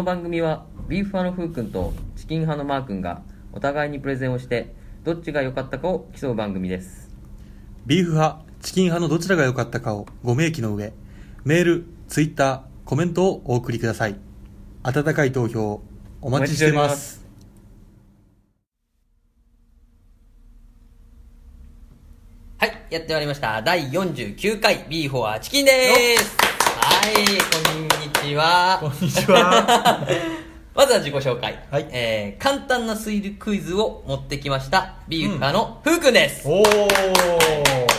この番組はビーフ派のふうくんとチキン派のマーくんがお互いにプレゼンをしてどっちが良かったかを競う番組ですビーフ派、チキン派のどちらが良かったかをご明記の上、メール、ツイッター、コメントをお送りください。温かい投票、お待ちしています。はいやってまいりました第49回ビーフォアチキンですはいこんにちは。こんにちは。まずは自己紹介、はい。えー、簡単な推理クイズを持ってきましたビーフ派のふうくんです、おー、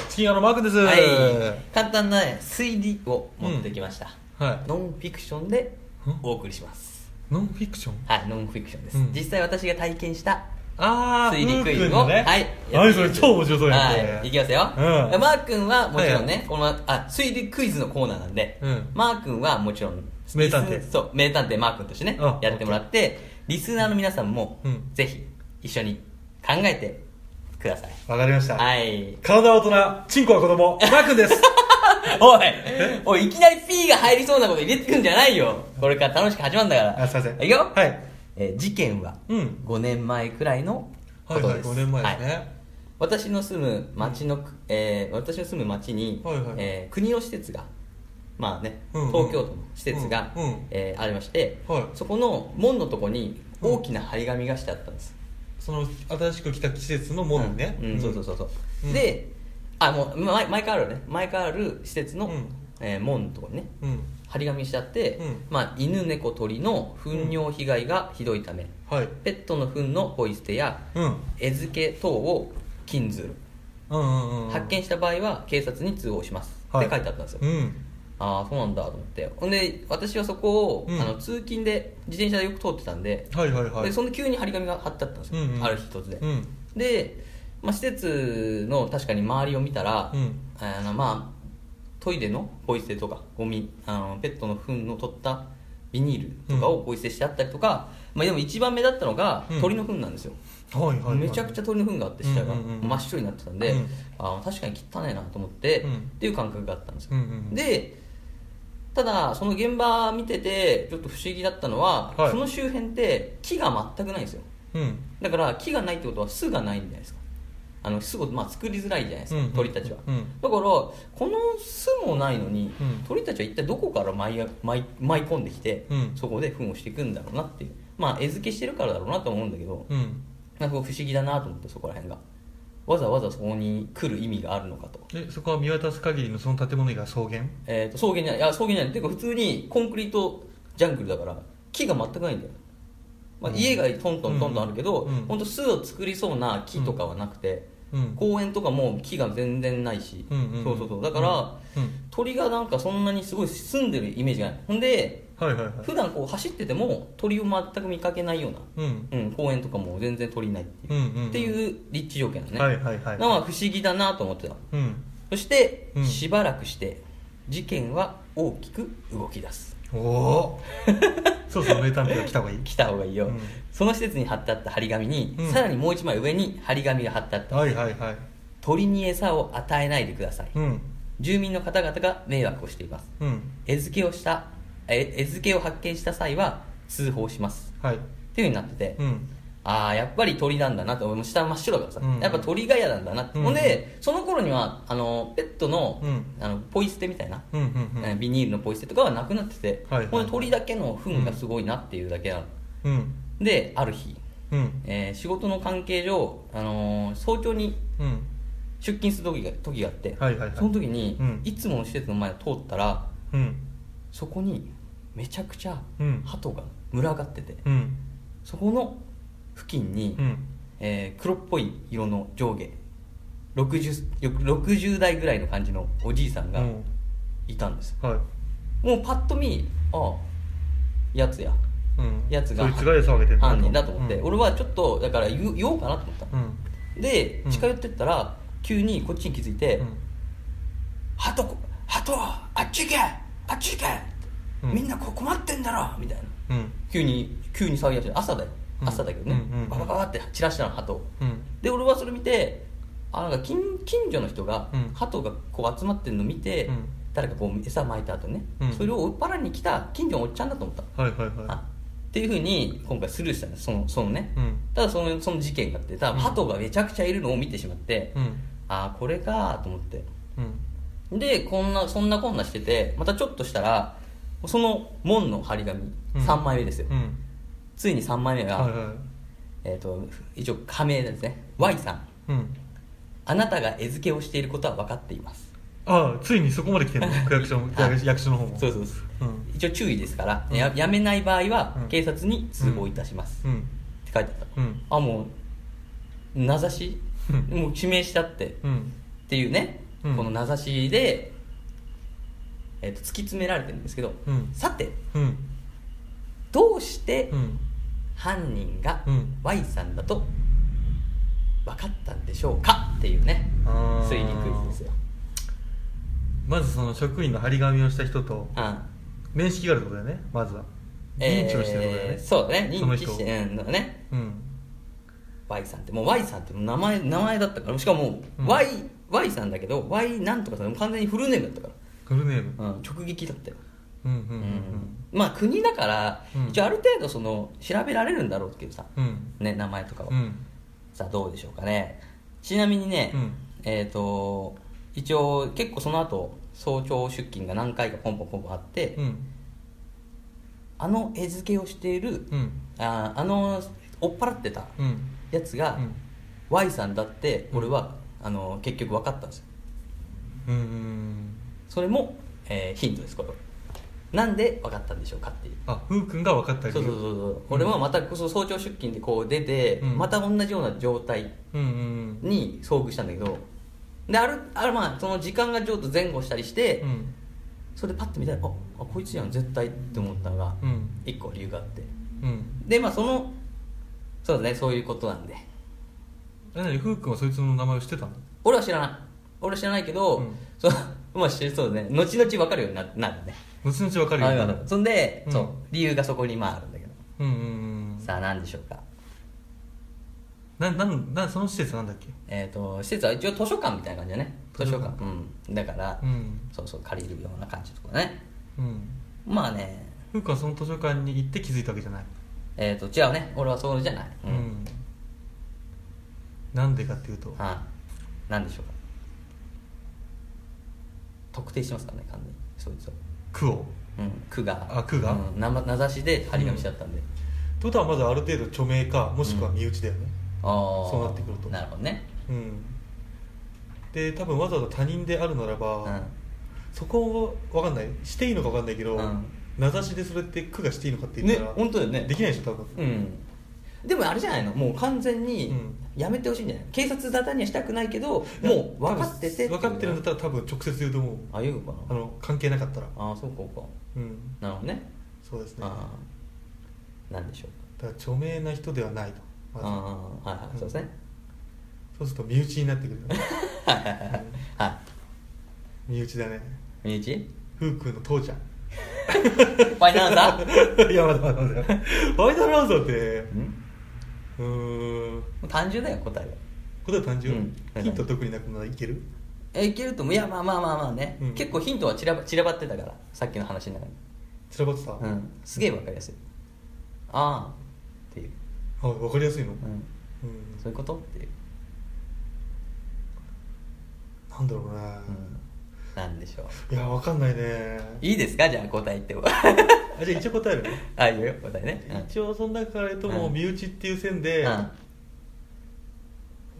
チキン派のマー君です。ははい。簡単な、ね、推理を持ってきました、い。ノンフィクションでお送りします。ノンフィクション？はいノンフィクションです、うん。実際私が体験したあー、推理クイズを、ね。はい。はい、それ超面白そうやはい、いきますよ、うん。マー君はもちろんね、はいはい。このあ推理クイズのコーナーなんで、うん。マー君はもちろん名探偵。リスそう名探偵マー君としてねあやってもらってリスナーの皆さんも、うん。ぜひ一緒に考えてください。わかりました。はい。体は大人、チンコは子供、マー君です。おいおいいきなり P が入りそうなこと入れてくんじゃないよ。これから楽しく始まるんだから。あすいません。いくよ、はい。えー事件はうん。5年前くらいのこはいはい、とです、5年前ですはい。ね。私の住む町の、えー私の住む町に、はいはいえー国の施設がまあね、うんうん。東京都の施設が、うんうん。えーありまして、はい。そこの門のとこに大きな張り紙がしてあったんです、その、新しく来た季節の門にね。うん。うん。そうそうそうそう、うん。であもう前前からあるね。前からある施設の、うん。えー門のとこにね。うん。張り紙してあって、うんまあ、犬猫鳥の糞尿被害がひどいため、はい。ペットの糞のポイ捨てやうん。餌付け等を禁ずるうんうんうん。発見した場合は警察に通報します、はいって書いてあったんですよ、うん。ああそうなんだと思ってほんで私はそこを、うんあの通勤で自転車でよく通ってたんで,、はいはいはい。でその急に張り紙が貼ってあったんですよ、うんうんある日突然、うん。で、まあ、施設の確かに周りを見たら、うんあのまあトイレのポイ捨てとかゴミあのペットの糞の取ったビニールとかをポイ捨てしてあったりとか、まあ、でも一番目立ったのがうん。鳥の糞なんですよ、はいはいはい。めちゃくちゃ鳥の糞があって下がうんうんうん真っ白になってたんで、うん。あー確かに汚いなと思って、うん。っていう感覚があったんですよ、うんうん。でただその現場見ててちょっと不思議だったのは、はい。その周辺って木が全くないんですよ。うん。だから木がないってことは巣がないんじゃないですかあの巣をまあ作りづらいじゃないですか、うんうん鳥たちは、うん。だからこの巣もないのに、うん鳥たちは一体どこから舞い舞い舞い込んできて、うん。そこで糞をしていくんだろうなっていう。まあ餌付けしてるからだろうなと思うんだけど、うん。なんか不思議だなと思ってそこら辺が。わざわざそこに来る意味があるのかと,、え、そこは見渡す限りのその建物以外は草原？えー、と草原じゃないいや草原じゃない。ていうか普通にコンクリートジャングルだから木が全くないんだよ、まあ、うん。家がトントントントンあるけど、うん。うん。本当巣を作りそうな木とかはなくて、うん。公園とかも木が全然ないし、うんうんうんそうそうそうだから、うん。鳥がなんかそんなにすごい住んでるイメージがないほんではいはいはい。普段こう走ってても鳥を全く見かけないような、うん。うん、公園とかも全然鳥いないっていう,、うんうんうんっていう立地条件だね、はいはいはい。のは不思議だなと思ってたうん。そして、うんしばらくして事件は大きく動き出すおおそうそう名探偵が来た方がいい。来た方がいいよ、うん。その施設に貼ってあった張り紙に、うん。さらにもう一枚上に張り紙が貼ってあった、はいはいはい。鳥に餌を与えないでください、うん。住民の方々が迷惑をしています。うん。餌付けをしたえ餌付けを発見した際は通報します。はい。っていうふうになってて、うんああやっぱり鳥なんだなと。もう下真っ白だからさ、うんやっぱ鳥が嫌なんだなって、うん。ほんでその頃にはあのペットの,、うん。あのポイ捨てみたいな、うんうんうん。えービニールのポイ捨てとかはなくなってて、はいはい。ほんで鳥だけの糞がすごいなっていうだけなの、うん。である日、うん。えー仕事の関係上、あのー早朝にうん。出勤する時が時があって、はいはいはい。その時に、うん。いつもの施設の前を通ったらうん。そこにめちゃくちゃうん。鳩が群がってて、うん。そこの付近に、うん。えー黒っぽい色の上下 60, 60代ぐらいの感じのおじいさんがうん。いたんです。はい。もうパッと見ああやつや。うん。やつがそいつが餌をあげてる犯人だと思って、うん。俺はちょっとだから言う言おうかなと思った。うん。うん。で近寄ってったら急にこっちに気づいてうん「ハトハトあっち行けあっち行け、うん。みんなこう困ってんだろ」みたいな。うん。急に急に騒ぎ出して朝だよ。うん朝だけどね、うんうんうんババババって散らしたの鳩。をうん。で俺はそれ見てあなんか近近所の人がうん。鳩がこう集まってるの見て、うん。誰かこう餌撒いた後ね、うん。それを追っ払いに来た近所のおっちゃんだと思った、はいはいはあっていうふうに今回スルーしたんですそのそのね、うん。ただそのその事件があって多分鳩がめちゃくちゃいるのを見てしまって、うん。ああこれかと思って。うん。でこんなそんなこんなしててまたちょっとしたらその門の張り紙、うん。3枚目ですよ、うんついに3枚目が、はいはい。えー、と一応加盟ですね。Y さん。うん。あなたが餌付けをしていることは分かっています。ああついにそこまで来てんの？区役所役所の方も。そうそうそう。うん。一応注意ですから、うん。ややめない場合はうん。警察に通報いたします、うん。って書いてあった、うん。あもう名指し、うん。もう指名しちゃって、うん。っていうね、うん。この名指しで、えー、と突き詰められてるんですけど、うん。さてうん。どうしてうん犯人がうん。Y さんだと分かったんでしょうかっていうねあー。推理クイズですよ。まずその職員の張り紙をした人とうん。面識があるってことだよねまずは。認知をしてることだよね。えーそうだね。その人認知してうんだからね。うん。Y さんって。もう Y さんって名前名前だったからしかもうん。Y,、Y さんだけど Y なんとかさん完全にフルネームだったかフルネーム。ら、うん、直撃だったようんうんうんうん。まあ国だから、うん。一応ある程度その調べられるんだろうけどさ、うん。ね、名前とかは、うん。さあどうでしょうかね。ちなみにね、うん。えっ、と一応結構その後早朝出勤が何回かポンポンポンポンあって、うん。あの餌付けをしている、うん。ああの追っ払ってたうん。やつが、うん。Y さんだってうん。俺は、あの結局分かったんですよ。うんうんそれも、えーヒントですこれはなんで分かったんでしょうかっていう。あふうくんが分かった理由。そうそうそうそう。俺はまたその早朝出勤でこう出て、うん。また同じような状態に遭遇したんだけどであるあるまあその時間がちょっと前後したりして、うん。それでパッと見たらああこいつやん絶対って思ったのがうん。一個理由があって。うん。でまあそのそうだねそういうことなんで。え何？ふうくんはそいつの名前を知ってたの？俺は知らない。俺は知らないけど、うん。そう まあ知そうだね。後々分かるようにななるね後々分かるよあそんで、うん。そう。理由がそこにまああるんだけど、うんうんうんさあ何でしょうか？ななんなんその施設なんだっけ？えっ、と施設は一応図書館みたいな感じだね。図書館。うん。だから、うん。そうそう借りるような感じとかね。うん。まあね。ふうくんはその図書館に行って気づいたわけじゃない？えっ、と違うね。俺はそうじゃない。うん、なんでかっていうと。はい。何でしょうか？特定してますからね完全に。そいつを区を。うん区が。あ区が？うん、名名指しで張り紙しちゃったんで、ってことはまずある程度著名かもしくは身内だよね。ああそうなってくると。なるほどね。うん、で多分わざわざ他人であるならば、うん。そこを分かんない。していいのか分かんないけど、うん。名指しでそれって区がしていいのかって言ったねら、本当だよね。できないでしょ多分。うん。でもあれじゃないの？もう完全にうんやめてほしいんじゃない？警察沙汰にはしたくないけどもう分かってて分かってるんだったら多分直接言うと思う。あ言うのかな？あの関係なかったら。ああそうかそうか。うん。なるほどね。そうですね。ああなんでしょう。だから著名な人ではないと。まず。ああはいはいそうですね。そうすると身内になってくるはいはいはい。はいは身内だね。い身内？ふうくんの父ちゃん。ファイナルアンサー？いやまだまだまだファイナルアンサーってうん？うーん。単純だよ答えは。答え単純、うん。ヒント特になくならいける？えいけるといやまあまあまあまあね、うん。結構ヒントは散らば散らばってたからさっきの話の中に。散らばってた、うん。すげえわかりやすい。ああっていう、あ分かりやすいの、うん、うん。そういうこと？っていう、なんだろうね、うん、なんでしょう。いや分かんないね。いいですか？じゃあ答え言っても。あじゃあ一応答えるね。あいいよ答えね、うん。一応その中から言うともううん。身内っていう線で、うん。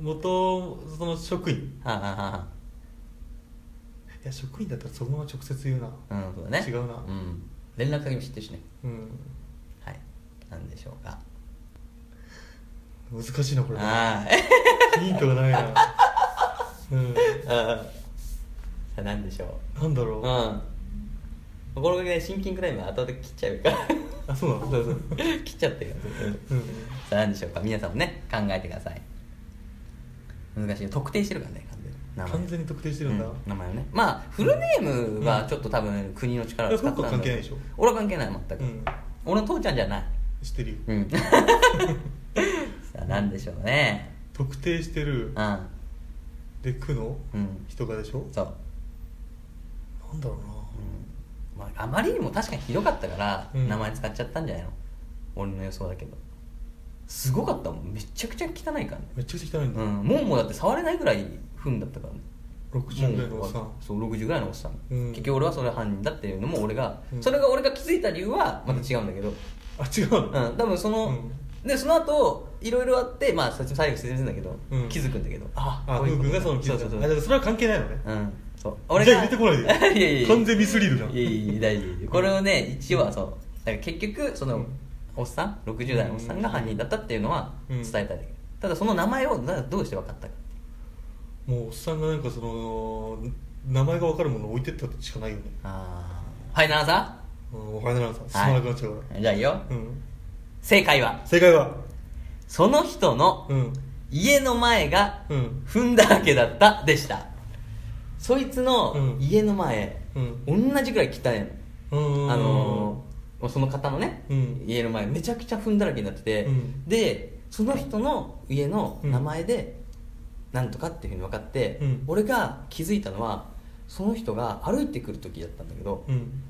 元その職員。はあはあはいや職員だったらそのまま直接言うな。あうんそうだね。違うな。うん。連絡先も知ってるしね。うん。はい。なんでしょうか。難しいなこれ。あヒントがないな うんあさあなんでしょう。なんだろう、うん。このねシンキングタイムは後で切っちゃうから。あそうなの？そうそう。切っちゃってるうん。さあ何でしょうか。皆さんもね考えてください。難しい。特定してるからね完全に。名前。完全に特定してるんだ、うん名前をね。まあフルネームはちょっと多分国の力を使ってたんだ関係ないでしょ？俺は関係ない全く、うん。俺の父ちゃんじゃない。知ってるよ。うん。さあ何でしょうね。特定してる。うん。で区のうん。人がでしょ？そう、なんだろうな。うん。まあ、あまりにも確かにひどかったから、うん。名前使っちゃったんじゃないの？俺の予想だけど。すごかったもん。めちゃくちゃ汚いからね。めっちゃくちゃ汚いんだ、うん。門もだって触れないぐらい糞だったからね。60ぐらいのおっさん。そう60ぐらいのおっさん、うん。結局俺はそれ犯人だっていうのも俺が、うん。それが俺が気づいた理由はまた違うんだけど、あ違うの、うん、多分その、うん。でその後いろいろあってまあ最後説明するんだけど、うん。気づくんだけど。ああこういうことふうくんがその気づいたそうそうそう。あだからそれは関係ないのね。うんそう。じゃあ入れてこないで。いやいや完全ミスリードじゃん。いやいや大丈夫これをね一応はそう。だから結局その、うん。おっさん？60代のおっさんが犯人だったっていうのはうん。伝えたいんだけ。ど、ただその名前をなどうして分かったかもうおっさんがなんかその名前が分かるものを置いてったってしかないよね。ああはい奈々さうんお金なんさん。進まなくなっちゃうかじゃあいいよ。ら、うん。正解は？正解は？その人のうん。家の前がうん。糞だらけだったでしたそいつのうん。家の前、うん。同じくらい汚いの。うん。あのーその方のね、うん。家の前めちゃくちゃ糞だらけになってて、うん。でその人の家の名前でなんとかっていうふうに分かって、うん。俺が気づいたのはその人が歩いてくる時だったんだけど、うん。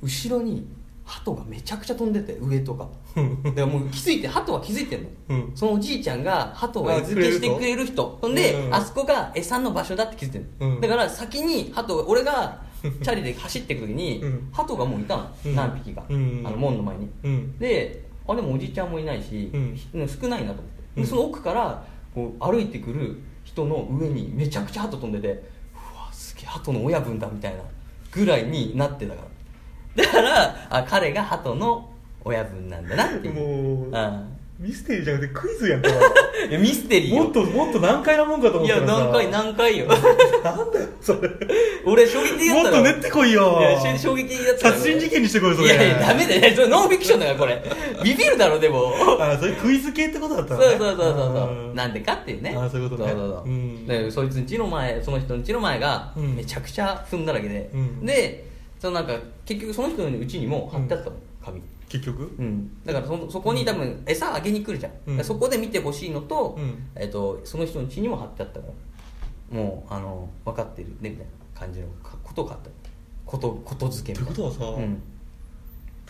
後ろに鳩がめちゃくちゃ飛んでて上とか。うん。だからもう気づいて鳩は気づいてんの、うん。そのおじいちゃんが鳩を餌付けしてくれる人。ほんで、うんあそこが餌の場所だって気づいてるの、うん。だから先に鳩俺がチャリで走っていく時に、うん。鳩がもういたの、うん。何匹か、うん。あの門の前に、うん。であでもおじいちゃんもいないし、うん。少ないなと思って、その奥からこう歩いてくる人の上にめちゃくちゃ鳩飛んでてうわすげえ鳩の親分だみたいなぐらいになってたからだからあ彼が鳩の親分なんだなっていう。もううん。ミステリーじゃなくてクイズやんか。いやミステリーよ。もっともっと難解なもんかと思いやったらさ。何回何回よ。なんだよそれ。俺衝撃的だったのもっと練ってこいよ。いや衝撃的だったの殺人事件にしてこいそれ。いやいやダメだよ。いやそれノンフィクションだからこれ。ビビるだろでも。あそれクイズ系ってことだったのね。そうそうそうそうそう。なんでかっていうね。あそういうことね。そうそうそう。うん。でそいつん家の前その人の家の前がうん。めちゃくちゃ踏んだらけで、うん。でそのなんか結局その人の家にも貼ってあったの、紙。結局？うん、だからそそこに多分餌あげに来るじゃん、うん。そこで見てほしいのと,、うん。えっとその人の家にも貼ってあったからもうあの分かってるねみたいな感じのかことを書いてあった。ことことづけみたいな。ってことはさうん。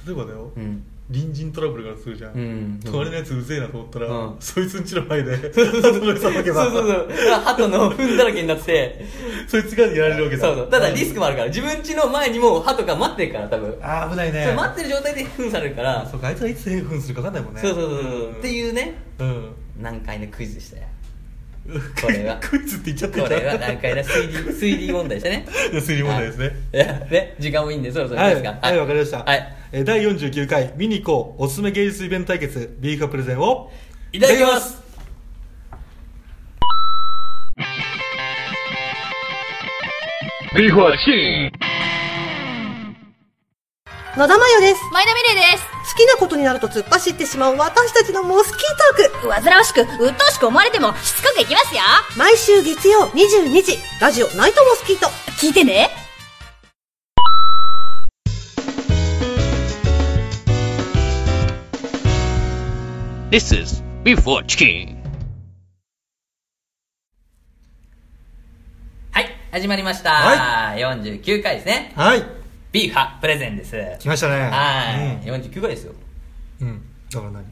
例えばだよ。うん隣人トラブルがするじゃん、うん。隣のやつうぜえなと思ったら、うん。そいつんちの前で鳩の餌まけばそうそう。そう鳩の糞だらけになって。そいつがやられるわけだ。そうそう。ただリスクもあるから。自分家の前にも鳩が待ってるから多分。あー危ないね。そう待ってる状態で糞されるから。そうかあいつがいつ変粉するか分かんないもんね。そうそうそうそう、んっていうね。うん。難解なクイズでしたよ。これは。クイズって言っちゃってこれは難解な推理 推理問題でしたね。推理問題ですね。い。やね時間もいいんでそろそろですか。はい、わかりました。はい。えー第49回、見に行こう、おすすめ芸術イベント対決、ビーフカプレゼンを、いただきますビーフはチキン野田真代です。前田美玲です。好きなことになると突っ走ってしまう私たちのモスキートーク。煩わしく、鬱陶しく思われても、しつこくいきますよ。毎週月曜22時、ラジオナイトモスキート。聞いてね。This is Before Chicken. はい始まりました、は49回ですね。はい、ビーファプレゼンです。来ましたね。はい、49回ですよ。うん。うん。だから何？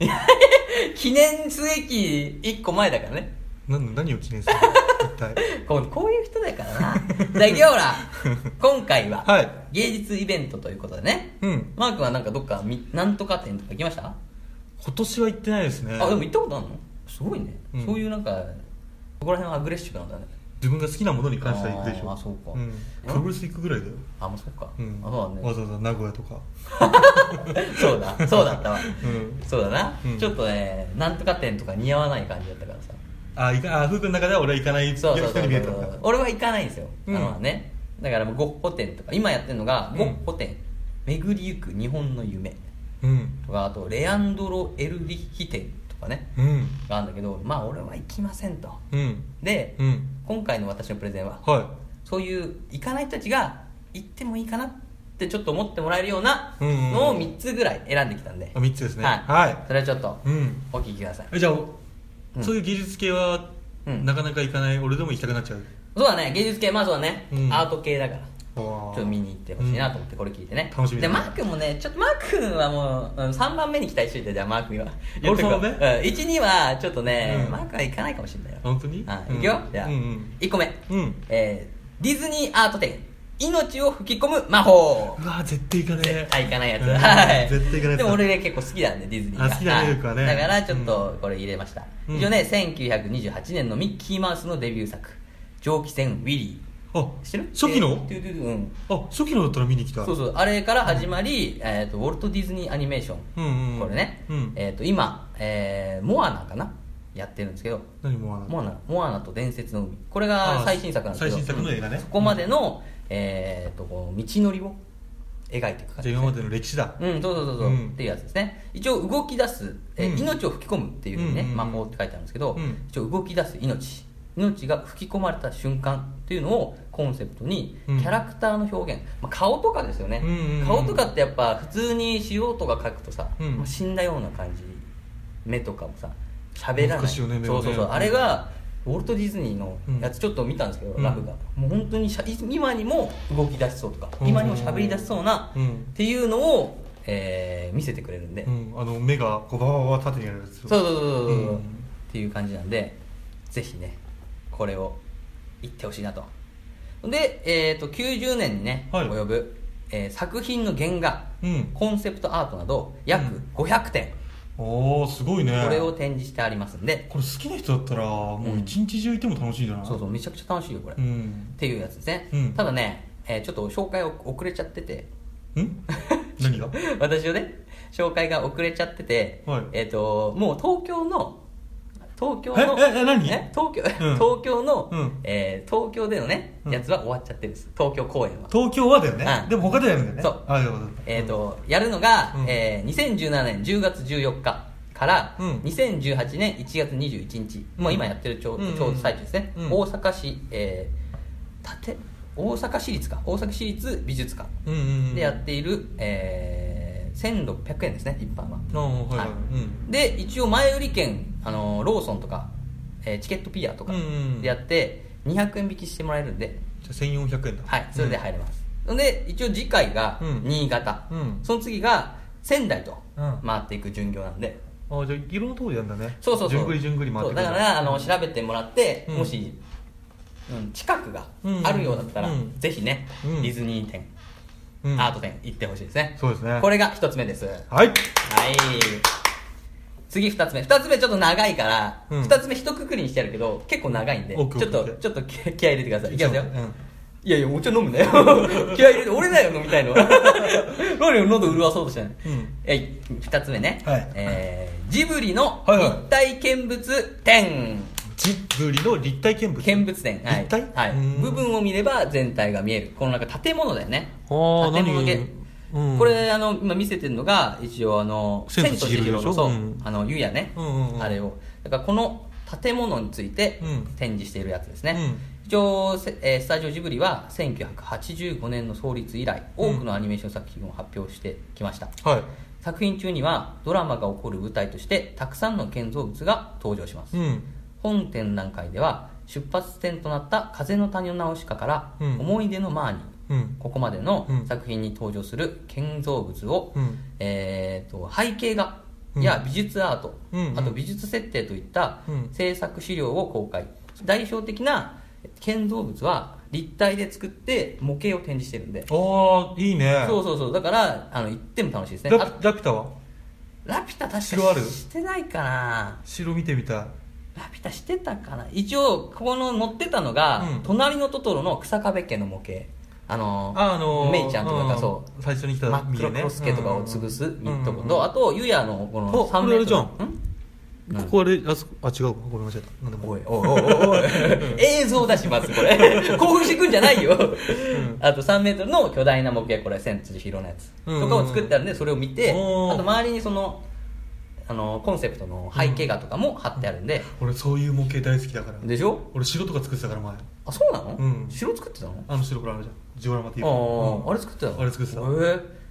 記念すべき1個前だからね。何何を記念する？の一体。こうこういう人だからな。じゃあほら。今回ははい。芸術イベントということでね、うん。マークはなんかどっかみなんとか展とか行きました、今年は行ってないですね。あでも行ったことあるの？すごいね、うん。そういうなんかそこら辺はアグレッシブなんだね。自分が好きなものに関しては行くでしょ。あーそうか。ん。プログレス行くぐらいだよ。あもうそっか、うん。あそうだね。わざわざ名古屋とか。そうだ。そうだったわ、うん。そうだな、うん。ちょっとねなんとか店とか似合わない感じだったからさ。あ、いか、あ、ふうくんの中では俺は行かないそうそうそう人に見えた。俺は行かないんですよ、うん。あのね。だからもうゴッホ展とか。今やってるのがうん。ゴッホ展、巡りゆく日本の夢。うん。とかあとレアンドロ・エルリッヒ展とかねうん。があるんだけどまあ俺は行きませんとうん。で、うん。今回の私のプレゼンははそういう行かない人たちが行ってもいいかなってちょっと思ってもらえるようなのを3つぐらい選んできたんで、い。あ、3つですね。はい、はい。それはちょっとうん。お聞きくださいえじゃあ、うんそういう技術系は、うんなかなか行かない俺でも行きたくなっちゃうそうだね芸術系まあそうだね、うんアート系だからちょっと見に行ってほしいなと思ってこれ聞いてね、楽しみでマー君もねちょっとマー君はもううん3番目に期待しといてじゃあマー君は。俺そのね。うん、12はちょっとね、うん。マー君は行かないかもしれないよ。本当に？はい、うんいくよ。じゃあ、うんうん。1個目、うん。えーディズニーアート展。命を吹き込む魔法。うわ絶対行かねえ。絶対行かないやつ、うん。はい。絶対行かないやつでも俺ね結構好きなんでディズニーが。あ好きだね。はい。ねだからちょっとこれ入れました、うん。一応ね1928年のミッキーマウスのデビュー作。蒸気船ウィリあー知ってる？初期の？えートゥトゥトゥうん。あ初期のだったら見に来た。そうそうあれから始まり、えー、とウォルト・ディズニーアニメーション、うんうん。うんこれね、うん。えー、と今、えーモアナかな？やってるんですけど。何モアナ？モアナと伝説の海。これが最新作なんですけど。最新作の映画ね。うんそこまでの、えー、とこう道のりを描いていく感じじゃあ今までの歴史だ。うん、そうそうそうそう、うん。っていうやつですね。一応動き出す、えーうん。命を吹き込むっていうふうにね、うんうんうん。魔法って書いてあるんですけど、うん。一応動き出す命命が吹き込まれた瞬間っていうのをコンセプトにキうん。ャラクターの表現、まあ、顔とかですよね、顔とかってやっぱ普通に素人が描くとさ、うん。まあ死んだような感じ。目とかもさ喋らない。ねそうそうそう。あれがウォルト・ディズニーのやつちょっと見たんですけど、うん。ラフが。もう本当にしゃ今にも動き出しそうとか、うん。今にも喋り出しそうな、うん。っていうのを、えー見せてくれるんで、うん。あの目がこうババババ縦にやるやつ。そうそうそうそうっていう感じなんでぜひねこれを言ってほしいなと。で、えー、と90年にね、はい。及ぶ、えー作品の原画うん。コンセプトアートなど約500点、おおすごいね。これを展示してありますんで、これ好きな人だったらもう一日中いても楽しいんじゃない？そうそうめちゃくちゃ楽しいよこれ、っうん。ていうやつですね、うん。ただね、えーちょっと紹介遅れちゃってて。ん？何が？私のね紹介が遅れちゃってて、はい。えっ、ともう東京の東京のえええ何？え東京、うん。東京の、うん。えー東京でのねうん。やつは終わっちゃってるんです。東京公演は。東京はだよね。うんでも他でやるんだよね。そう。あよかった。えっ、と、やるのが、うん。えー2017年10月14日から、うん。2018年1月21日、もう今やってるちょう,、うんちょうど最中ですね、うん。大阪市、えー、立大阪市立か。大阪市立美術館うんうんうん。でやっている、えー、1600円ですね一般は。ああはいはい。はい。うん。で一応前売り券あのローソンとか、えーチケットピアとかうんうんでやって200円引きしてもらえるんで、じゃあ1400円だ。はいそれで入れます、で一応次回がうん。新潟、うん。その次が仙台とうん。回っていく巡業なんで、あじゃあいろんなところでやるんだね。そうそうそう。じゅんぐりじゅんぐり回ってだからあの調べてもらって、うん。もし、うん、近くがうんあるようだったら、うん。ぜひね、うん。ディズニー店、うんアート店行ってほしいですね。そうですね。これが一つ目です。はい。はい。次二つ目。二つ目ちょっと長いからうん。二、つ目一括りにしてやるけど結構長いんで。ちょっとちょっと気気合い入れてください。いきますよ、うん。いやいやお茶飲むなよ。気合い入れて俺だよ飲みたいの。は何を喉潤そうとしてない、うん。えい。二つ目ね、はい。えージブリのはいはい。立体見物展、ジブリの立体見物？見物展、はい。立体？はい。うん。部分を見れば全体が見える。このなんか建物だよね。建物系何うん。これあの今見せてるのが一応あの千と千尋のそう、うん。あの湯屋ね、うんうんうん。あれを。だからこの建物についてうん。展示しているやつですね、うん。一応、せえースタジオジブリは1985年の創立以来多くのアニメーション作品を発表してきました、はい。作品中にはドラマが起こる舞台としてたくさんの建造物が登場します、うん本展覧会では出発点となった風の谷のナウシカからうん。思い出のマーニー、うん。ここまでのうん。作品に登場する建造物を、うん。えー、と背景画うん。や美術アート、うん。うん。あと美術設定といったうん。制作資料を公開。代表的な建造物は立体で作って模型を展示してるんで。ああいいね。そうそうそう。だからあの行っても楽しいですね。ラあピラピュタは？ラピュタ確か城ある？してないかな。城見てみたいラピュタしてたかな？一応ここの載ってたのが、うん。隣のトトロの草壁家の模型。あのああのーメイちゃんとかがそう。うん。最初に来た真っ黒クロスケとかを潰すうん。ミットコとあとユヤのこのあ3これあれじゃん。ん？ここあれあそこあ違うわごめんなさいなんでもおいおいおいおい 映像出しますこれ。興奮してくんじゃないよ、あと3メートルの巨大な模型。これ千と千尋のやつ、うん。とかを作ってあるんでそれを見ておー。あと周りにそのあのコンセプトの背景画とかも貼ってあるんで、俺そういう模型大好きだから。でしょ？俺城とか作ってたから前。あそうなの、うん。城作ってたの？あの城これあるじゃん。ジオラマっていうああ、うん。あれ作ってたの？あれ作ってた。へえ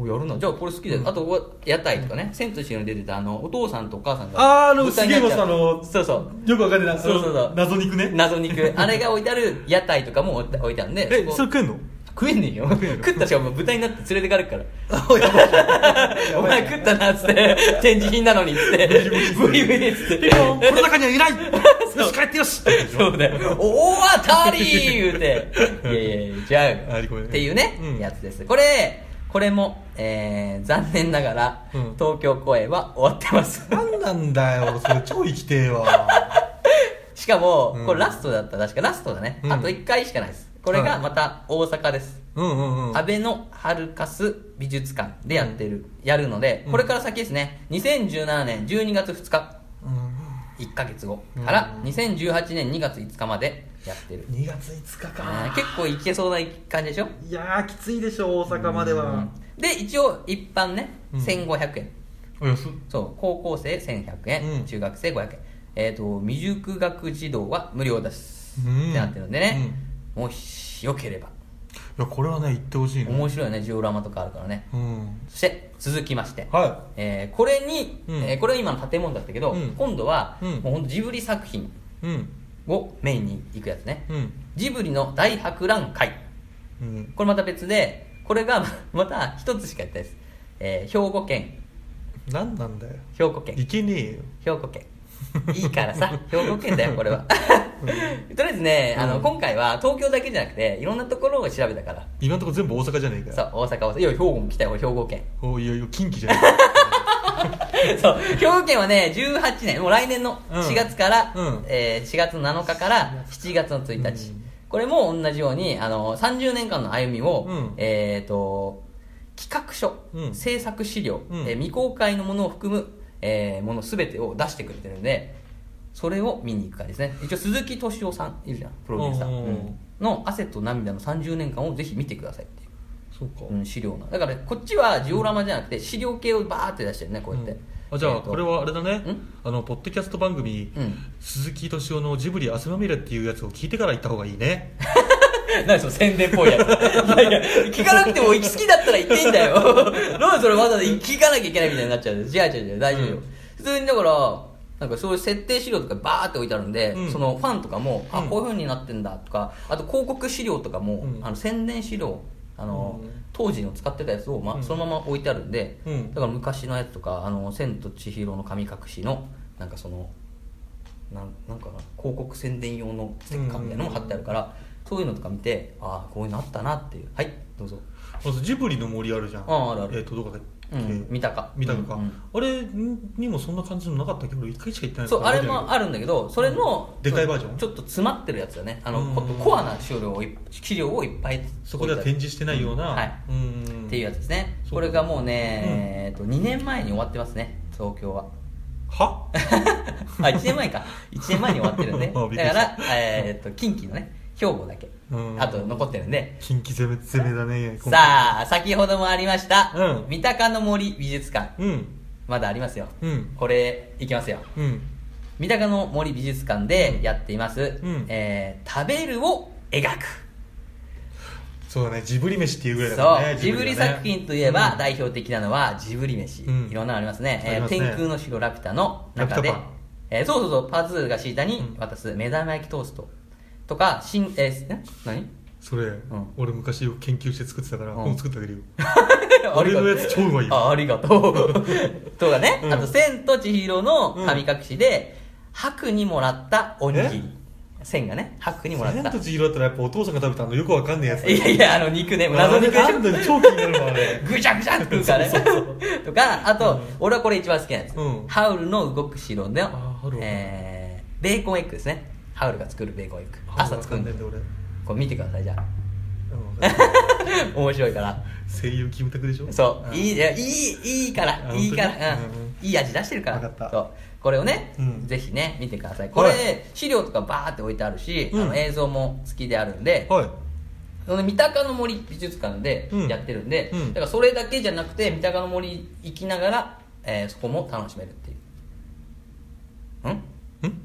おやるな。じゃあこれ好きで、あと屋台とかね「千と千尋」に出てたあのお父さんとお母さんがあーあのすげさあのそうそう。よくわかんないな。そうそうそう。謎肉ね。謎肉。あれが置いてある屋台とかも置いてあるんでえこ。それ食えんの？食えねえよ。食ったしかも豚になって連れてかれるから。お前食ったなっつって。展示品なのにっつって。ブリブリっつって。この中にはいない。よし帰ってよし。そうだよ。大当たり言うて。いやいや違うっていうね、うん。やつです。これこれも、えー、残念ながら、うん。東京公演は終わってます。何なんだよそれ超生きてえわ。しかも、うん。これラストだった。確かラストだね、うん。あと1回しかないですこれがまた大阪です、うんうんうん。安倍のハルカス美術館でやってる、やるので、うん。これから先ですね。2017年12月2日。うん。1ヶ月後から2018年2月5日までやってる、2月5日あか。ー結構いけそうな感じでしょ？いやーきついでしょ大阪までは。うん。で一応一般ね、うん。1500円。およそそう高校生1100円、うん。中学生500円。えっ、と未熟学児童は無料です、うん。ってなってるんでね、もしよければ。いやこれはね言ってほしいね。面白いよねジオラマとかあるからね。うん。そして続きまして、はえーこれに、うん。えーこれは今の建物だったけど、うん。今度は、うん。もうほんとジブリ作品をメインに行くやつね、うん。ジブリの大博覧会。うん。これまた別でこれがまた一つしかやったです、えー兵庫県。何なんだよ。兵庫県。いけねえよ。兵庫県いいからさ兵庫県だよこれは。とりあえずね、あのうん今回は東京だけじゃなくていろんなところを調べたから。今のところ全部大阪じゃねえかよそう大阪大阪。いや兵庫も来たよ兵庫県。おいやいや近畿じゃね そう兵庫県はね18年もう来年のうん。4月から、うん。えー4月7日から7月の1日、うん。これも同じようにあの30年間の歩みを、うん。えー、と企画書、うん。制作資料、うん。えー未公開のものを含む、えーもの全てを出してくれてるんでそれを見に行くからですね。一応鈴木敏夫さんいるじゃんプロデューサー、うんの汗と涙の30年間をぜひ見てくださいっていう。そうか。うん、資料なだからこっちはジオラマじゃなくて資料系をバーって出してるねこうやって、うん。あじゃあえーと。これはあれだね。ん？あのポッドキャスト番組うん。鈴木敏夫のジブリ汗まみれっていうやつを聞いてから行った方がいいね 何その宣伝っぽいやつ。いやいや聞かなくても行き過ぎだったら行っていいんだよ。なんでそれわざわざ聞かなきゃいけないみたいになっちゃう違う違う違う。大丈夫よ、うん。普通にだからなんかそういう設定資料とかバーって置いてあるんで、うん。そのファンとかも、あうん。こういう風になってんだとかあと広告資料とかも、うん。あの宣伝資料あの、うん。当時の使ってたやつを、まうん。そのまま置いてあるんで、うん。だから昔のやつとか「あの千と千尋の神隠し」のなんかそのなんなんかな広告宣伝用のステッカーみたいなのも貼ってあるから、そういうのとか見てああこういうのあったなっていう。はいどうぞ。まずジブリの森あるじゃん。ああるある。えっとどこだっけうん三鷹。三鷹か。うんうん。あれにもそんな感じのなかったっけ？俺一回しか行ってないそうあれも。あるるんだけどそれのでかいバージョン？ちょっと詰まってるやつだね。あのうん。ココアな資料をい資料をいっぱいそこでは展示してないような。はい。うん。っていうやつですね。これがもうね、えー、と2年前に終わってますね。東京は。は？あ1年前か。1年前に終わってるんで あびっくりした。だから、えー、と近畿のね兵庫だけ。うん。あと残ってるんで近畿攻め攻めだね。今回さあ先ほどもありました、うん。三鷹の森美術館。うん。まだありますよ、うん。これいきますよ。うん。三鷹の森美術館でやっています、うん。えー食べるを描く。そうだね。ジブリ飯っていうぐらいだからねそう。ジブリ作品といえば代表的なのはジブリ飯、うん。いろんなのありますね,、ますね。天空の城ラピュタの中で。ラピュタパン。えーそうそうそう。パズーが敷いたにうん。渡す目玉焼きトーストとか新えー、え何？それ、ん。俺昔よく研究して作ってたから、ん。今度作ってあげるよ。ありがとう。俺のやつ超うまいよ。あありがとう。とかね、うん。あと「千と千尋の神隠し」で白にもらったおにぎり。千がね。白にもらった。千と千尋だったらやっぱお父さんが食べたあのよくわかんねえやついやいやあの肉ね謎肉でしょ。超気になるわあれ。ぐちゃぐちゃって食うからねとかあと、俺はこれ一番好きなやつ、うん。ハウルの動く城のえー、ベーコンエッグですねハウルが作るベーコンエッグ朝作るんでこれ見てくださいじゃあ。面白いから。声優キムタクでしょ？そう、ん。いいいやいいいいから。あいいから、うん。うんいい味出してるから。わかった。そう。これをね、うん。ぜひね見てください。これ、はい資料とかバーって置いてあるし、うん。あの映像も好きであるんで、はい。その三鷹の森美術館でうん。やってるんで、うん。だからそれだけじゃなくて三鷹の森行きながら、えーそこも楽しめるっていう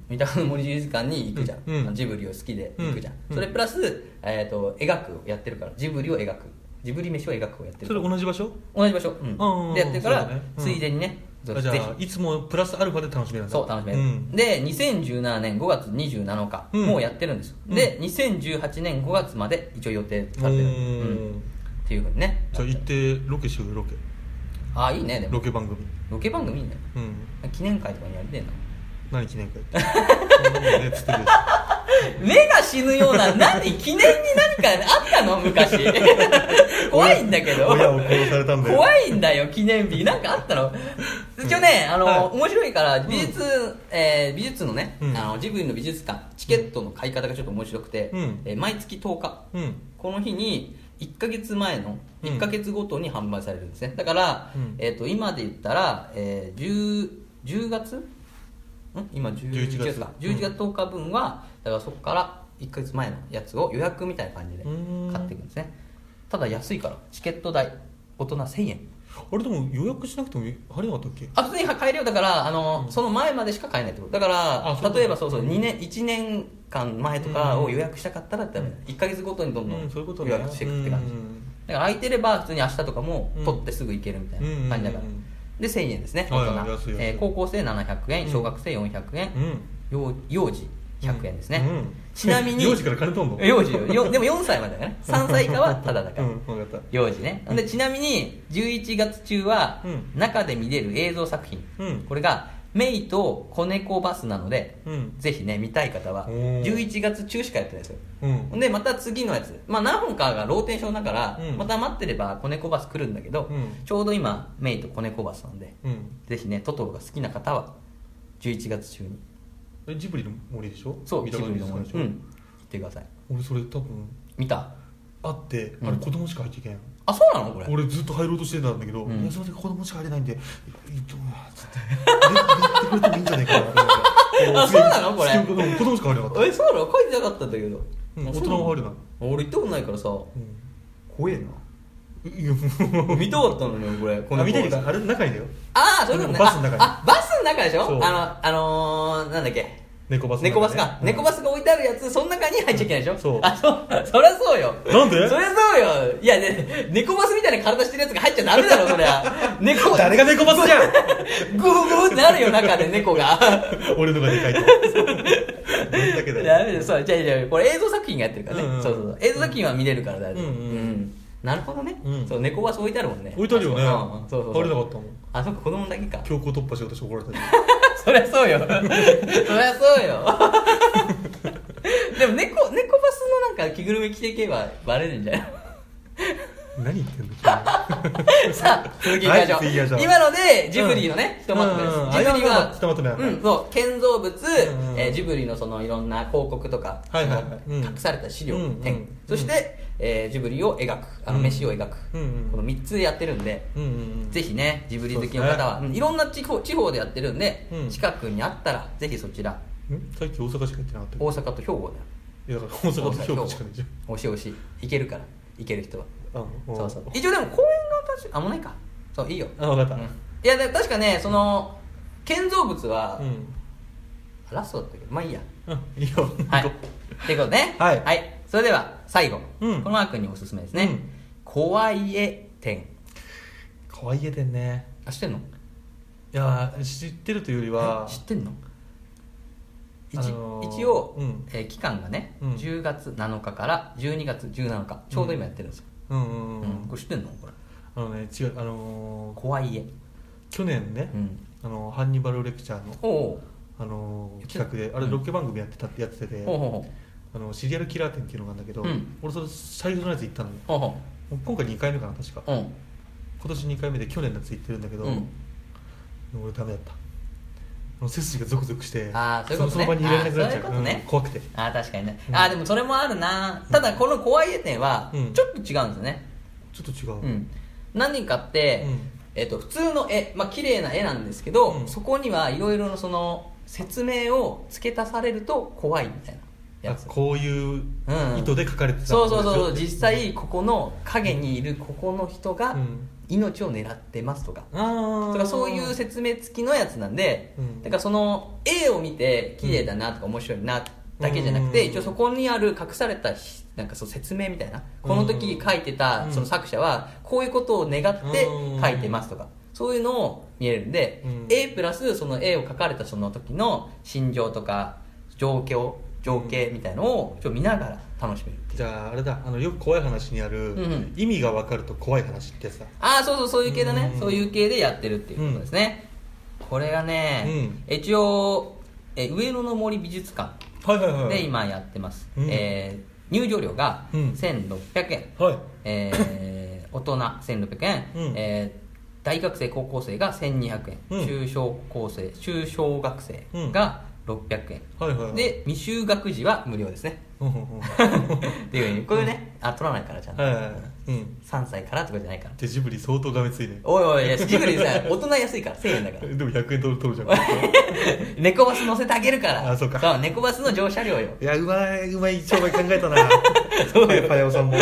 三鷹の森美術館に行くじゃん、うん。うん。ジブリを好きで行くじゃん、うん。それプラス、えー、と描くをやってるからジブリを描く。ジブリ飯を描くをやってる。それ同じ場所？同じ場所、うん。でやってるから、ね。うん。ついでにねじゃあいつもプラスアルファで楽しめるんだ。そう楽しめる、うん。で2017年5月27日、うん。もうやってるんですよ、うん。で2018年5月まで一応予定されてる、っていうふうにね。じゃあ行ってロケしようよロケ。ああいいねでも。ロケ番組。ロケ番組いいね。うん。記念会とかにやりてえな何記念会？ってそんなもんねつってるでし目が死ぬような何記念に何かあったの？昔。怖いんだけど。親を殺されたんだよ。怖いんだよ記念日。なんかあったの？一応ねあの、はい。面白いから美術、えー美術のね、うん。あのジブリの美術館チケットの買い方がちょっと面白くて、うん。えー毎月10日。ょうん。この日に1ヶ月前のうん。1ヶ月ごとに販売されるんですね。だから、うん。えー、と今で言ったら、えー、10, 10月ん今11 11月月。か。11月10日分はだからそこから1ヶ月前のやつを予約みたいな感じでうん。買っていくんですね。ただ安いからチケット代大人1000円。あれでも予約しなくても入れなかったっけ？あ普通に買えるよ。だからあの、その前までしか買えないってこと。だから例えばそうそう2年1年間前とかを予約したかったらダメ1ヶ月ごとにどんどうんそういうことね。ん予約していくって感じ、うん。だから空いてれば普通に明日とかもうん。取ってすぐ行けるみたいな感じだから、うんうん。うんで1000円ですねはい大人、えー高校生700円うん。小学生400円、うん。幼幼児100円ですね、うん。ちなみに 幼児から金取んの 幼児よ。よでも4歳までだね。3歳以下はタダだから、うん分かった。幼児ね、でちなみに11月中はうん。中で見れる映像作品、うん。これがメイと子猫バスなので、うん。ぜひね見たい方はおー。11月中しかやってないですよ。うん。でまた次のやつ、まあ、何本かがローテーションだから、うん。また待ってれば子猫バス来るんだけど、うん。ちょうど今メイと子猫バスなんで、うん。ぜひねトトロが好きな方は11月中に。えジブリの森でしょ？そうジブリの森でしょ。うん。行ってください。俺それ多分見た？あってあうん。れ子供しか入っていけんあそうなの？これ。俺ずっと入ろうとしてたんだけど、うん。いやそれで子供しか入れないんでいと って入れてくれて。もいいんじゃないかなと思ってあそうなのこれ子供しか入れなかっえそうなの書いてなかったんだけど、うん大人も入れない俺行ったことないからさた、怖えうん、いやもな見たかったのに俺こうあ見たいバスかあれ中にだよああそういうことねバスの中にああバスの中でしょそうあのあのー、なんだっけ猫バスね。猫バスか、うん。猫バスが置いてあるやつその中に入っちゃいけないでしょ？そう。あそう。そりゃそうよ。なんで？そりゃそうよ。いやね猫バスみたいな体してるやつが入っちゃダメだろそりゃ。猫 誰が猫バスじゃん？グーグーってなるよ中で猫が。俺のがでかいと。だけだよダメだよ。そうじゃあじゃあこれ映像作品がやってるからね、うんうんそうそう映像作品は見れるから大丈夫。うん。うんなるほどね、うん。そう猫バス置いてあるもんね。置いてあるよね。あそううん。そうそう入れなかったもん。あそっか子供だけか。強行突破しようとして怒られたり。そりゃそうよ。そりゃそうよ。でも猫猫バスのなんか着ぐるみ着ていけばバレるんじゃない？何言ってんのさあ続きいきましょう、はい次行きましょう。今のでジブリのね、ひとまとめです、うん。うんジブリはひとまとめうんそう建造物、んうん。えージブリのそのいろんな広告とか、はいはいはい。隠された資料うん。展、うん。そして、えージブリを描くあのうん。飯を描く、うんうん。この3つやってるんで、うんうんうん。ぜひねジブリ好きの方は、うんいろんな地方地方でやってるんで、うん。近くにあったらぜひそちら。ん？さっき大阪しか行ってなかった大阪と兵庫でいやだから大阪と兵庫しかないじゃん。おしおし。行けるから行ける人は。あそうそう。一応でも公園が確かあもうないか。そういいよ。あ分かった。うん。いやで確かねその建造物は、うん。ラストだったけ？どまあいいや。うんいいよ。はい。行こということでねはいそれでは最後、うん。このマークにおすすめですね、うん。怖い絵展。うかわいい絵でね。あ知ってんの？いやー知ってるというよりはえ知ってんの？一,、あのー一応、うん。えー期間がね、うん。10月7日から12月17日ちょうど今やってるんですよ、うんうんうん、うん。これ知ってんの？これ。あのね違うあのー怖い絵。去年ね、うん。あのハンニバルレクチャーの、おうあのー企画であれうん。ロケ番組やってたってやってて、ほうほうほあのシリアルキラー展っていうのがあるんだけど、うん。俺それ最初のやつ行ったのよ。うほうほもう今回2回目かな確か、ううん。今年2回目で去年のやつ行ってるんだけど、うん。俺ダメだった。あの背筋がゾクゾクしてあーそういうことね。その場にいられなくなっちゃう。あーそういうことん怖くて。あー確かにね、うん。あーでもそれもあるな。ただこの怖い絵展はうん。ちょっと違うんですよね。ちょっと違う、うん、何かって、うん。えっと普通の絵まあ綺麗な絵なんですけど、うん。そこにはいろいろなその説明を付け足されると怖いみたいなやあつこういううん意図で書かれてたそうそうそう実際ここの影にいるここの人がうん。命を狙ってますとか、とかそういう説明付きのやつなんで、うん。だからその絵を見て綺麗だなとか面白いなだけじゃなくて、うん。一応そこにある隠されたひなんかそう説明みたいな。この時書いてたうん。その作者はこういうことを願って書いてますとか。そういうのを見えるんで、うん。A プラスその絵を描かれたその時の心情とか状況情景みたいのをちょっと見ながら楽しめるっていう。じゃああれだあのよく怖い話にある、うんうん。意味が分かると怖い話ってやつだああそうそうそういう系だね、うんそういう系でやってるっていうことですね、これがね、うん。一応え上野の森美術館で今やってます、うん。えー入場料がうん。1600円、はい。えー 大人1600円、うん。えー大学生高校生が1200円、うん。中小高生中小学生が600円、はいはいはい。で未就学児は無料ですね。っていうふうにこれねあ取らないからちゃんと、はいはいはい。うん。3歳からとかじゃないから。でジブリ相当がめついねおいおいいやジブリさ大人安いから1000円だから。でも100円取る取るじゃん。猫バス乗せてあげるから。あそうか。猫バスの乗車料よ。いやうまいうまい商売考えたな。そうよ。パヤパヤオさんも。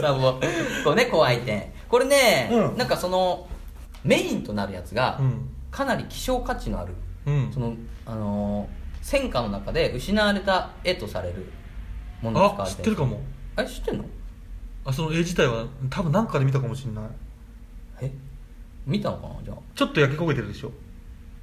さんも。こうね怖い点これね、うん。なんかそのメインとなるやつが、うん。かなり希少価値のある、うん。そのあのー戦火の中で失われた絵とされるものが使わあれて知ってるかも。あれ知ってんの？あその絵自体は多分何かで見たかもしれない。え？見たのかな？じゃちょっと焼け焦げてるでしょ。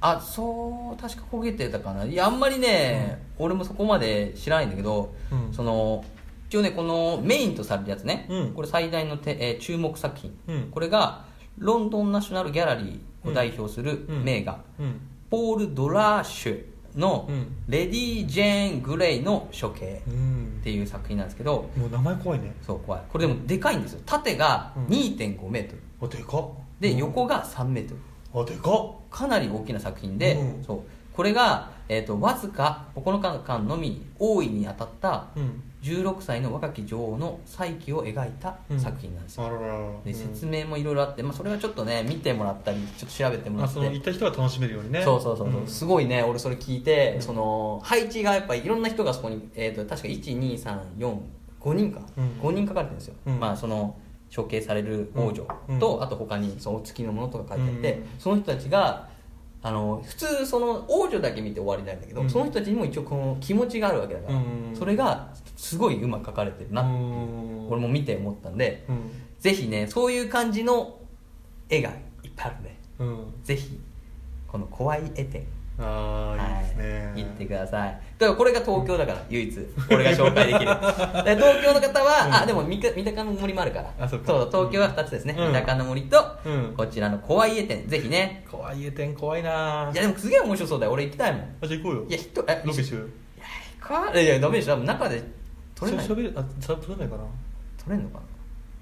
ああそう確か焦げてたかな。いやあんまりね、俺もそこまで知らないんだけど、うん。その一応ねこのメインとされるやつね、うん。これ最大のて、えー注目作品、うん。これがロンドンナショナルギャラリーを代表するうん。名画、うんポール・ドラーシュのうん「レディー・ジェーン・グレイの処刑」うん。っていう作品なんですけどもう名前怖いね。そう怖い。これでもでかいんですよ。縦がうん。2 5メートル。あでかっ。でうん。横が3メートル。あでかっ。かなり大きな作品で、うん。そう。これが、えー、とわずか9日間のみ大いに当たったうん16歳の若き女王の再起を描いた作品なんですよ、あらららでうん。説明もいろいろあって、まあ、それはちょっとね見てもらったりちょっと調べてもらあって。その行った人が楽しめるようにね。そうそうそうそう、ん。すごいね俺それ聞いて、その配置がやっぱりいろんな人がそこに、えー、と確か12345人か、うん。5人書かれてるんですよ、うん。まあその処刑される王女うん。と、あと他にそのお付きのものとか書いてあって、うん。その人たちがあの普通その王女だけ見て終わりなんだけど、うん。その人たちにも一応この気持ちがあるわけだから、うん。それがすごいうまく書かれてるなって俺も見て思ったんで、うん。ぜひねそういう感じの絵がいっぱいあるんでうん。ぜひこの怖い絵展ああいいですね。はい、行ってください。だからこれが東京だから唯一 俺が紹介できる。で東京の方は、うん。あでも三鷹の森もあるから。あそっか。東京は2つですね、うん。三鷹の森と、うん。こちらの怖い絵展ぜひね。怖い絵展怖いな。いやでもすげえ面白そうだよ。俺行きたいもん。あじゃあ行こうよ。いや人えロケしようよ。かいやダメでしょ。多分中で撮れない。しゃべるあしゃ撮れないかな。撮れんのかな？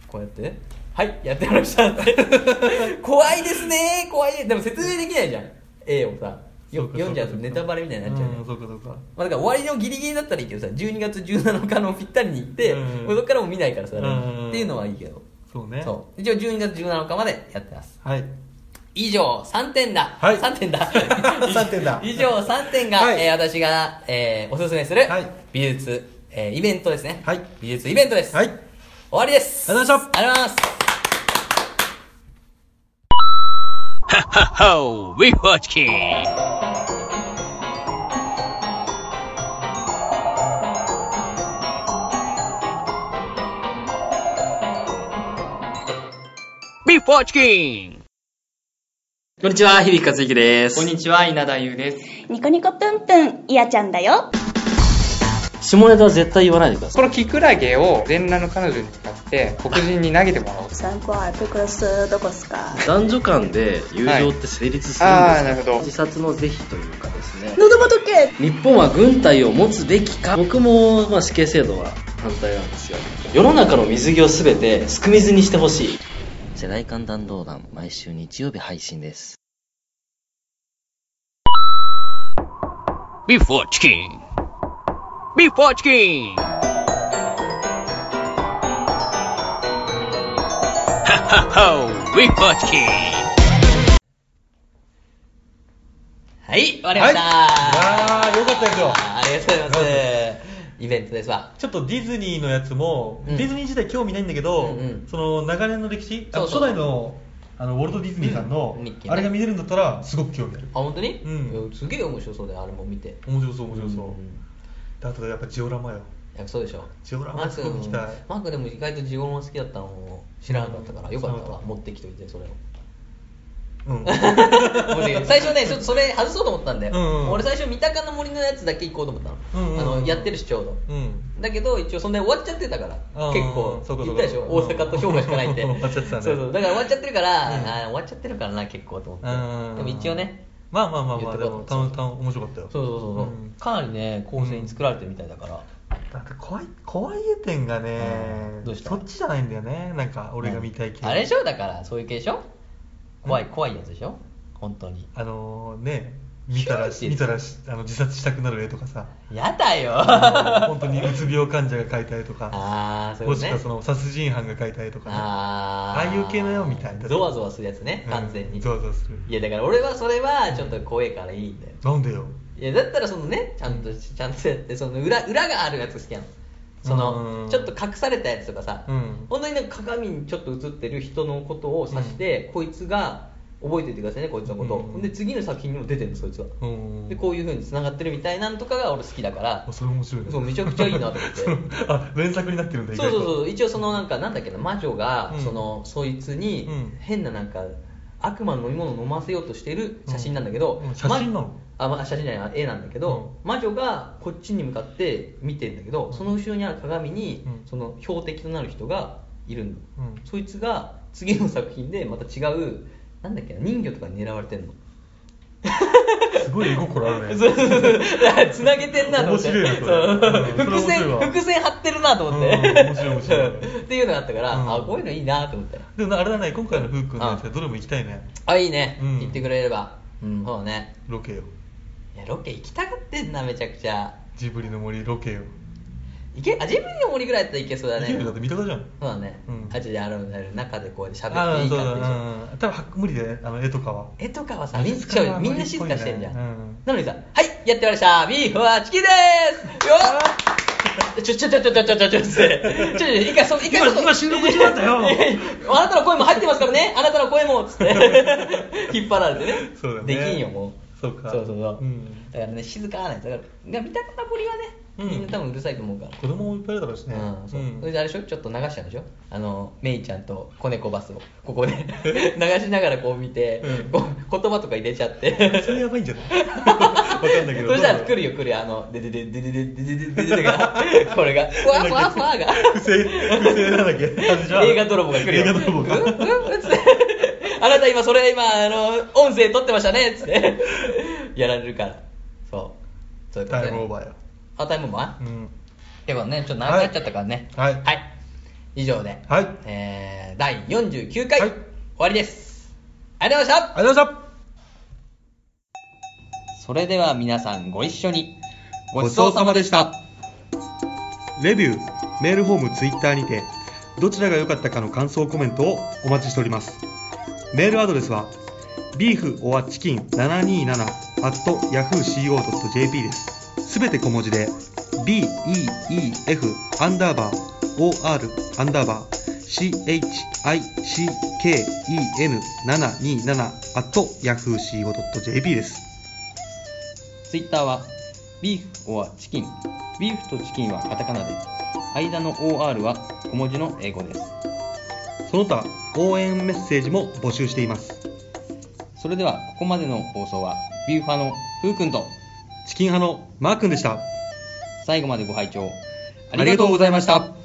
こうやって？はいやってました 怖いですね怖い。でも説明できないじゃん。絵をさよ読んじゃうとネタバレみたいになっちゃうじゃんうんそうかそうか。まあ、だから終わりのギリギリだったらいいけどさ12月17日のぴったりに行って、うん。そこからもう見ないからさ、うん。っていうのはいいけど。そうね。そう。一応12月17日までやってます。はい。以上3点だ、はい。3点だ。3点だ。以上3点が、はい。えー私が、えーおすすめするはい。美術、えーイベントですね、はい。美術イベントです、はい。終わりです。ありがとうございました。ありがとうございます Ho! チキンこんにちは、響和之です。こんにちは、稲田優です。ニコニコぷんぷん、いやちゃんだよ。下ネタは絶対言わないでください。このキクラゲを全裸の彼女に使って黒人に投げてもらおう。参考アルプクロスどこっすか？男女間で友情って成立するんああ、ですか、なるほど。自殺の是非というかですね。喉元け日本は軍隊を持つべきか僕も、まあ、死刑制度は反対なんですよ。世の中の水着をすべてすく水にしてほしい。世代間弾道弾、毎週日曜日配信です。ビーフ orチキンビーフ orチキン。ビーフ orチキン。はい終わりました、はい。いやーよかったですよありがとうございます。イベントですわ。ちょっとディズニーのやつも、うん。ディズニー自体興味ないんだけど、うんうん。その長年の歴史あそうそう。初代のあのウォルト・ディズニーさんの、うんミッキーね。あれが見れるんだったらすごく興味ある。あ本当に、うん。すげえ面白そうだよあれも見て。面白そう面白そう、んであとやっぱジオラマよ。やそうでしょ。ジオラマすごいマークでも意外とジオラマ好きだったのを知らなかったからよかったわ。持ってきといてそれを。うん。最初ねちょっとそれ外そうと思ったんだよ、うんうん。俺最初三鷹の森のやつだけ行こうと思ったの,、うんうんうん。あのやってるしちょうどうん。だけど一応そんで終わっちゃってたからあー結構言ったでしょ。うん大阪と兵庫しかないって。終わっちゃってたね。そうそう。だから終わっちゃってるから、うん。あー終わっちゃってるからな結構と思って、うん。でも一応ねまあまあまあまあでもとこうと思ってた面白かったよ。そうそうそうそう、ん。かなりね構成に作られてるみたいだから、だって怖い怖い家店がねうん。どうした？そっちじゃないんだよね。なんか俺が見たい系。あれでしょ？だからそういう系でしょ？怖い怖いやつでしょ？本当に。あのね見たら見たらしあの自殺したくなる絵とかさ。やだよ。本当にうつ病患者が描いた絵とか。ああそうね。もしくはその殺人犯が描いた絵とかね。あー。ああいう系の絵を見たいゾワゾワするやつね完全に、うんゾワゾワする。いやだから俺はそれはちょっと怖いからいいんだよ。なんでよ。いやだったらそのねちゃんとちゃんとやってその裏裏があるやつ好きなの。そのうん。ちょっと隠されたやつとかさ、うん。本当になんか鏡にちょっと映ってる人のことを指して、こいつが覚えておいてくださいねこいつのこと。を、うん。で次の作品にも出てるんですそいつは、うん。でこういうふうに繋がってるみたいなんとかが俺好きだから。あそれ面白いね。そうめちゃくちゃいいなと思って。あ連作になってるんだそうそうう。そう一応そのなんかなんだっけな魔女が、うん。そのそいつにうん。変ななんか悪魔の飲み物を飲ませようとしてる写真なんだけど、写真なの？まあ、ま写真じゃない絵なんだけど、魔女がこっちに向かって見てるんだけど、その後ろにある鏡に、うん。その標的となる人がいるん。そいつが次の作品でまた違うなんだっけな人魚とかに狙われてんの？すごい絵心あるねそうそうそう。だから繋げてんなと思って。面白いな伏線伏線張ってるなと思って、うん面白い面白い。っていうのがあったから、うん。あこういうのいいなと思ってでもあれだね今回のふうくんのやつどれも行きたいね。あいいね、うん。言ってくれれば。うんそうだね。ロケよいやロケ行きたがってんなめちゃくちゃ。ジブリの森ロケよいけあジブリの森ぐらいだったらいけそうだね。ジブリだって見たかじゃん。そうだね、うん。あじゃああの中でこうやって喋あっていい感じでしょうん。多分は無理であの絵とかは絵とかはさ美みん術館はみんな静かしてんじゃん、無理っぽいね。なのにさ「はいやってまいりました。ビーフはチキンでーす。よっ。ちょちょちょちょちょちょちょちょちょちょちょ一回そ一回今外今収録中だったよいやいやあなたの声も入ってますからねあなたの声もつって引っ張られてねそうだねできんよもうそうかそうそうそう、うんだからね静かなやつだから見たかな森はね、うん。みんな多分うるさいと思うから。子供もいっぱいいるだろうしね。うんそう。れであれでしょ？ちょっと流しちゃうんでしょ？あのメイちゃんと子猫バスを。ここで。流しながらこう見て、うん。こう言葉とか入れちゃって。それやばいんじゃない？わかんないけど。そしたら来るよ来るよ。あのでででででででででででが。これが。ふわふわふわが。不正不正なんだっけ？映画泥棒が来るよ。映画泥棒うんが。うんうんつって。あなた今それ今あの音声撮ってましたねっつって。やられるから。そう。そういうことタでイムオーバーよあタイムオーバーうん。でもね、ちょっと長くなっちゃったからね。はい。以上で、はい。えー、第49回、はい。終わりです。ありがとうございました。ありがとうございました。それでは皆さんご一緒に。ごちそうさまでした。レビューメールフォームツイッターにてどちらが良かったかの感想コメントをお待ちしております。メールアドレスは beeforchicken727 at yahooco.jp ですすべて小文字で beef アンダーバー or アンダーバー chicken727 at yahooco.jp ですツイッターは、ビーフ or チキン。ビーフとチキンはカタカナで、間の OR は小文字の英語です。その他応援メッセージも募集していますそれでは、ここまでの放送は、ビューファのふうくんと、チキン派のマー君でした。最後までご拝聴ありがとうございました